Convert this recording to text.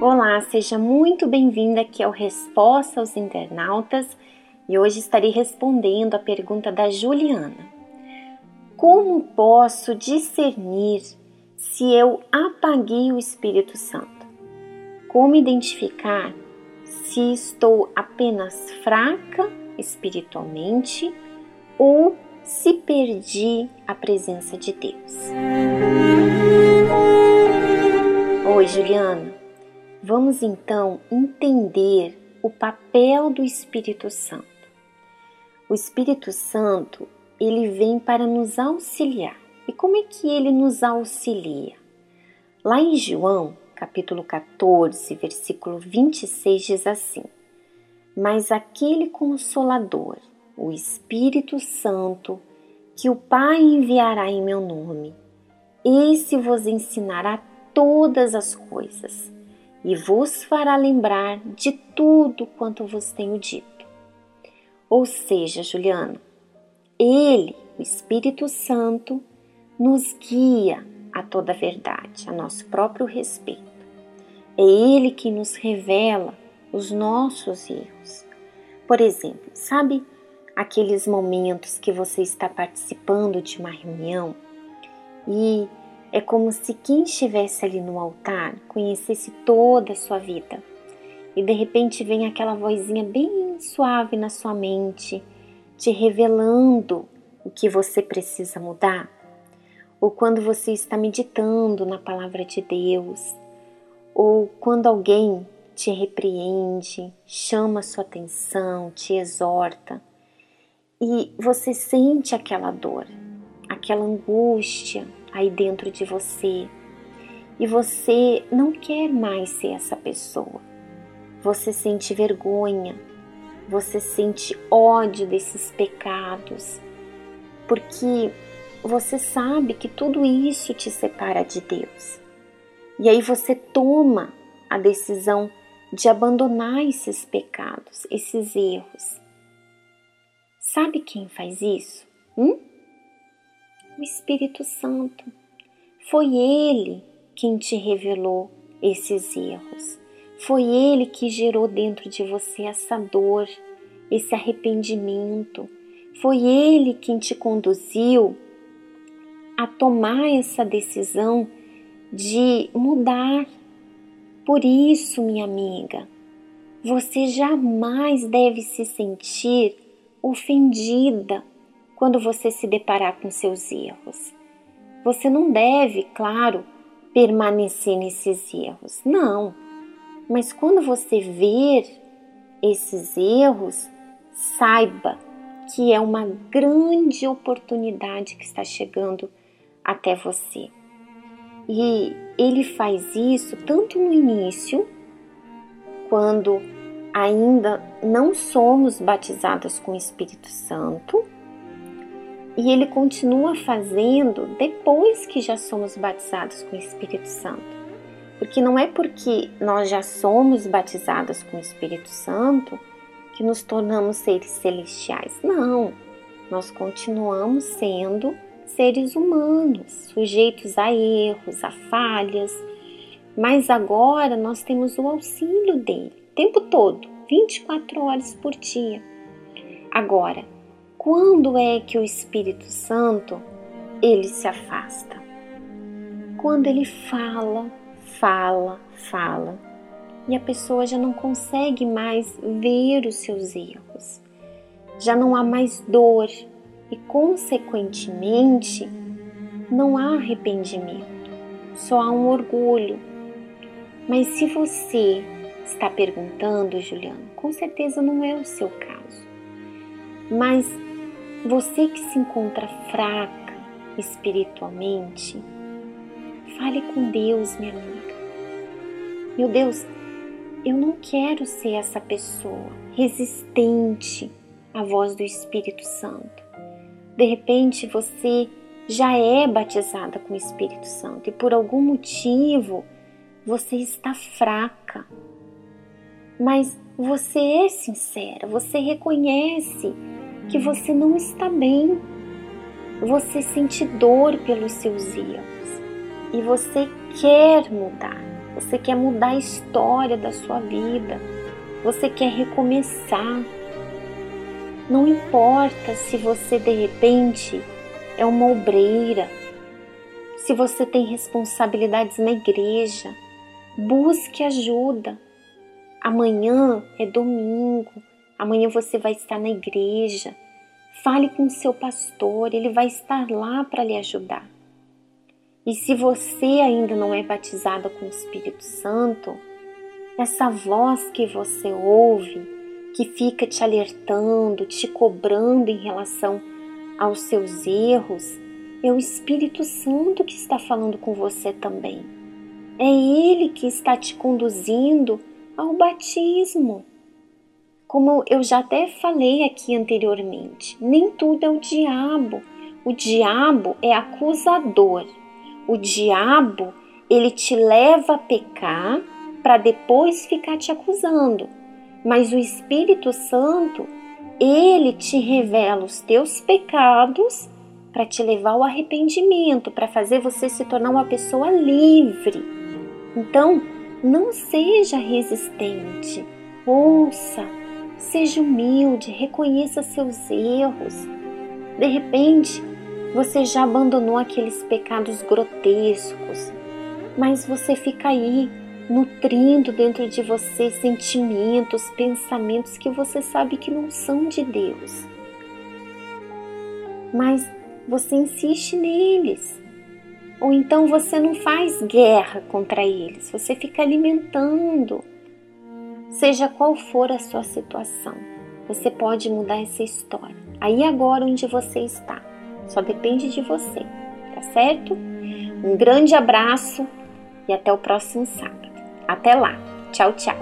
Olá, seja muito bem-vinda aqui ao Resposta aos Internautas e hoje estarei respondendo a pergunta da Juliana. Como posso discernir se eu apaguei o Espírito Santo? Como identificar se estou apenas fraca espiritualmente ou se perdi a presença de Deus? Oi, Juliana. Vamos então entender o papel do Espírito Santo. O Espírito Santo ele vem para nos auxiliar. E como é que ele nos auxilia? Lá em João, capítulo 14, versículo 26 diz assim: Mas aquele consolador, o Espírito Santo, que o Pai enviará em meu nome, esse vos ensinará todas as coisas e vos fará lembrar de tudo quanto vos tenho dito. Ou seja, Juliano, ele, o Espírito Santo, nos guia a toda a verdade, a nosso próprio respeito. É Ele que nos revela os nossos erros. Por exemplo, sabe aqueles momentos que você está participando de uma reunião e é como se quem estivesse ali no altar conhecesse toda a sua vida. E de repente vem aquela vozinha bem suave na sua mente te revelando o que você precisa mudar, ou quando você está meditando na palavra de Deus, ou quando alguém te repreende, chama sua atenção, te exorta, e você sente aquela dor, aquela angústia aí dentro de você, e você não quer mais ser essa pessoa. Você sente vergonha, você sente ódio desses pecados, porque você sabe que tudo isso te separa de Deus. E aí você toma a decisão de abandonar esses pecados, esses erros. Sabe quem faz isso? Hum? O Espírito Santo. Foi Ele quem te revelou esses erros. Foi Ele que gerou dentro de você essa dor, esse arrependimento. Foi Ele quem te conduziu a tomar essa decisão de mudar. Por isso, minha amiga, você jamais deve se sentir ofendida quando você se deparar com seus erros. Você não deve, claro, permanecer nesses erros. Não mas quando você ver esses erros, saiba que é uma grande oportunidade que está chegando até você. E ele faz isso tanto no início, quando ainda não somos batizadas com o Espírito Santo, e ele continua fazendo depois que já somos batizados com o Espírito Santo. Porque não é porque nós já somos batizadas com o Espírito Santo que nos tornamos seres celestiais. Não, nós continuamos sendo seres humanos, sujeitos a erros, a falhas, mas agora nós temos o auxílio dele tempo todo, 24 horas por dia. Agora, quando é que o Espírito Santo ele se afasta? Quando ele fala fala, fala, e a pessoa já não consegue mais ver os seus erros, já não há mais dor e, consequentemente, não há arrependimento, só há um orgulho. Mas se você está perguntando, Juliano, com certeza não é o seu caso. Mas você que se encontra fraca espiritualmente, fale com Deus, minha amiga. Meu Deus, eu não quero ser essa pessoa resistente à voz do Espírito Santo. De repente você já é batizada com o Espírito Santo e por algum motivo você está fraca. Mas você é sincera, você reconhece que você não está bem. Você sente dor pelos seus erros e você quer mudar. Você quer mudar a história da sua vida. Você quer recomeçar. Não importa se você de repente é uma obreira, se você tem responsabilidades na igreja, busque ajuda. Amanhã é domingo, amanhã você vai estar na igreja. Fale com seu pastor, ele vai estar lá para lhe ajudar. E se você ainda não é batizada com o Espírito Santo, essa voz que você ouve, que fica te alertando, te cobrando em relação aos seus erros, é o Espírito Santo que está falando com você também. É Ele que está te conduzindo ao batismo. Como eu já até falei aqui anteriormente, nem tudo é o diabo. O diabo é acusador. O diabo, ele te leva a pecar para depois ficar te acusando. Mas o Espírito Santo, ele te revela os teus pecados para te levar ao arrependimento, para fazer você se tornar uma pessoa livre. Então, não seja resistente. Ouça, seja humilde, reconheça seus erros. De repente, você já abandonou aqueles pecados grotescos, mas você fica aí nutrindo dentro de você sentimentos, pensamentos que você sabe que não são de Deus. Mas você insiste neles. Ou então você não faz guerra contra eles, você fica alimentando. Seja qual for a sua situação, você pode mudar essa história. Aí agora onde você está, só depende de você, tá certo? Um grande abraço e até o próximo sábado. Até lá. Tchau, tchau.